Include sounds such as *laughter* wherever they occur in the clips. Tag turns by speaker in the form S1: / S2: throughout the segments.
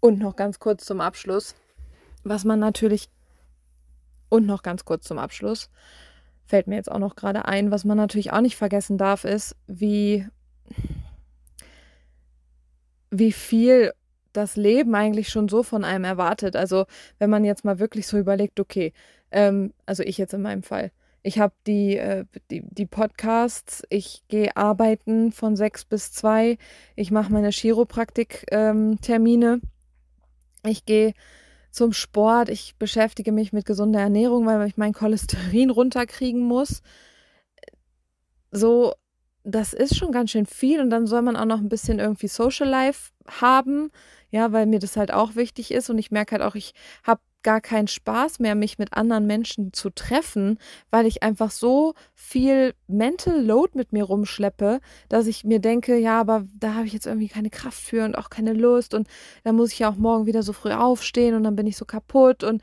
S1: Und noch ganz kurz zum Abschluss, was man natürlich, und noch ganz kurz zum Abschluss, fällt mir jetzt auch noch gerade ein, was man natürlich auch nicht vergessen darf, ist, wie, wie viel das Leben eigentlich schon so von einem erwartet. Also wenn man jetzt mal wirklich so überlegt, okay, ähm, also ich jetzt in meinem Fall, ich habe die, äh, die, die, Podcasts, ich gehe arbeiten von sechs bis zwei, ich mache meine Chiropraktik-Termine, ähm, ich gehe zum Sport, ich beschäftige mich mit gesunder Ernährung, weil ich mein Cholesterin *laughs* runterkriegen muss. So, das ist schon ganz schön viel und dann soll man auch noch ein bisschen irgendwie Social Life haben, ja, weil mir das halt auch wichtig ist und ich merke halt auch, ich habe gar keinen Spaß mehr, mich mit anderen Menschen zu treffen, weil ich einfach so viel Mental Load mit mir rumschleppe, dass ich mir denke, ja, aber da habe ich jetzt irgendwie keine Kraft für und auch keine Lust und da muss ich ja auch morgen wieder so früh aufstehen und dann bin ich so kaputt und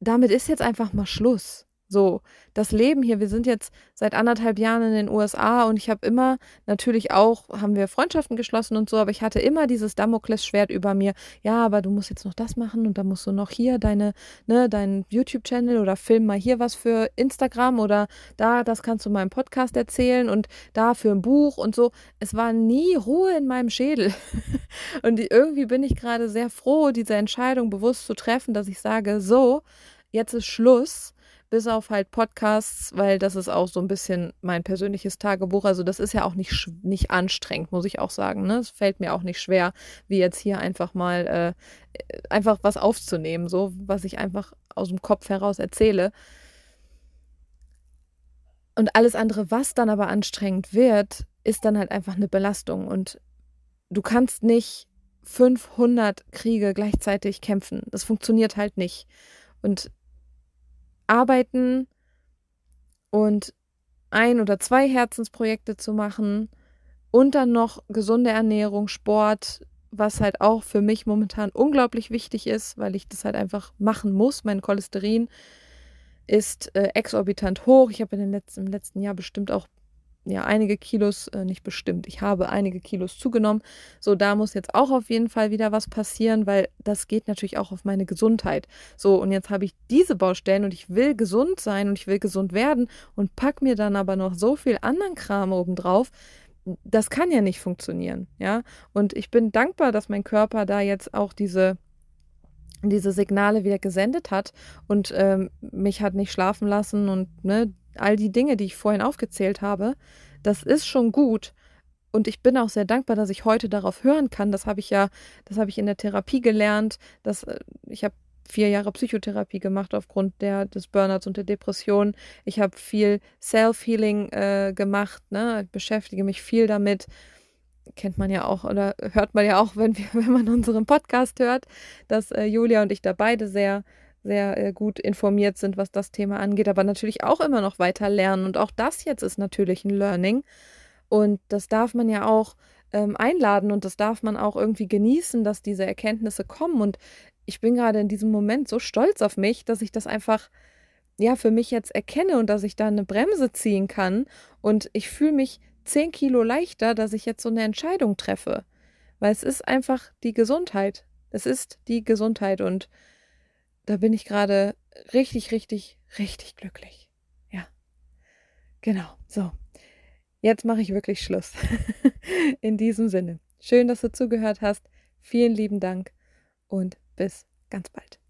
S1: damit ist jetzt einfach mal Schluss. So, das Leben hier, wir sind jetzt seit anderthalb Jahren in den USA und ich habe immer, natürlich auch, haben wir Freundschaften geschlossen und so, aber ich hatte immer dieses Damoklesschwert über mir. Ja, aber du musst jetzt noch das machen und dann musst du noch hier deine, ne, deinen YouTube-Channel oder film mal hier was für Instagram oder da, das kannst du im Podcast erzählen und da für ein Buch und so. Es war nie Ruhe in meinem Schädel. *laughs* und irgendwie bin ich gerade sehr froh, diese Entscheidung bewusst zu treffen, dass ich sage, so, jetzt ist Schluss bis auf halt Podcasts, weil das ist auch so ein bisschen mein persönliches Tagebuch. Also das ist ja auch nicht, nicht anstrengend, muss ich auch sagen. Ne? Es fällt mir auch nicht schwer, wie jetzt hier einfach mal äh, einfach was aufzunehmen, so was ich einfach aus dem Kopf heraus erzähle. Und alles andere, was dann aber anstrengend wird, ist dann halt einfach eine Belastung. Und du kannst nicht 500 Kriege gleichzeitig kämpfen. Das funktioniert halt nicht. Und arbeiten und ein oder zwei Herzensprojekte zu machen und dann noch gesunde Ernährung, Sport, was halt auch für mich momentan unglaublich wichtig ist, weil ich das halt einfach machen muss. Mein Cholesterin ist äh, exorbitant hoch. Ich habe in den letzten, im letzten Jahr bestimmt auch ja einige Kilos, äh, nicht bestimmt, ich habe einige Kilos zugenommen. So, da muss jetzt auch auf jeden Fall wieder was passieren, weil das geht natürlich auch auf meine Gesundheit. So, und jetzt habe ich diese Baustellen und ich will gesund sein und ich will gesund werden und pack mir dann aber noch so viel anderen Kram obendrauf. Das kann ja nicht funktionieren, ja. Und ich bin dankbar, dass mein Körper da jetzt auch diese diese Signale wieder gesendet hat und ähm, mich hat nicht schlafen lassen und ne, all die Dinge, die ich vorhin aufgezählt habe, das ist schon gut. Und ich bin auch sehr dankbar, dass ich heute darauf hören kann. Das habe ich ja, das habe ich in der Therapie gelernt. Dass, äh, ich habe vier Jahre Psychotherapie gemacht aufgrund der, des Burnouts und der Depression. Ich habe viel Self-Healing äh, gemacht. Ne? Ich beschäftige mich viel damit. Kennt man ja auch oder hört man ja auch, *laughs* wenn, wir, wenn man unseren Podcast hört, dass äh, Julia und ich da beide sehr sehr äh, gut informiert sind, was das Thema angeht, aber natürlich auch immer noch weiter lernen. Und auch das jetzt ist natürlich ein Learning. Und das darf man ja auch ähm, einladen und das darf man auch irgendwie genießen, dass diese Erkenntnisse kommen. Und ich bin gerade in diesem Moment so stolz auf mich, dass ich das einfach ja für mich jetzt erkenne und dass ich da eine Bremse ziehen kann. Und ich fühle mich zehn Kilo leichter, dass ich jetzt so eine Entscheidung treffe. Weil es ist einfach die Gesundheit. Es ist die Gesundheit und da bin ich gerade richtig, richtig, richtig glücklich. Ja, genau. So, jetzt mache ich wirklich Schluss. *laughs* In diesem Sinne, schön, dass du zugehört hast. Vielen lieben Dank und bis ganz bald.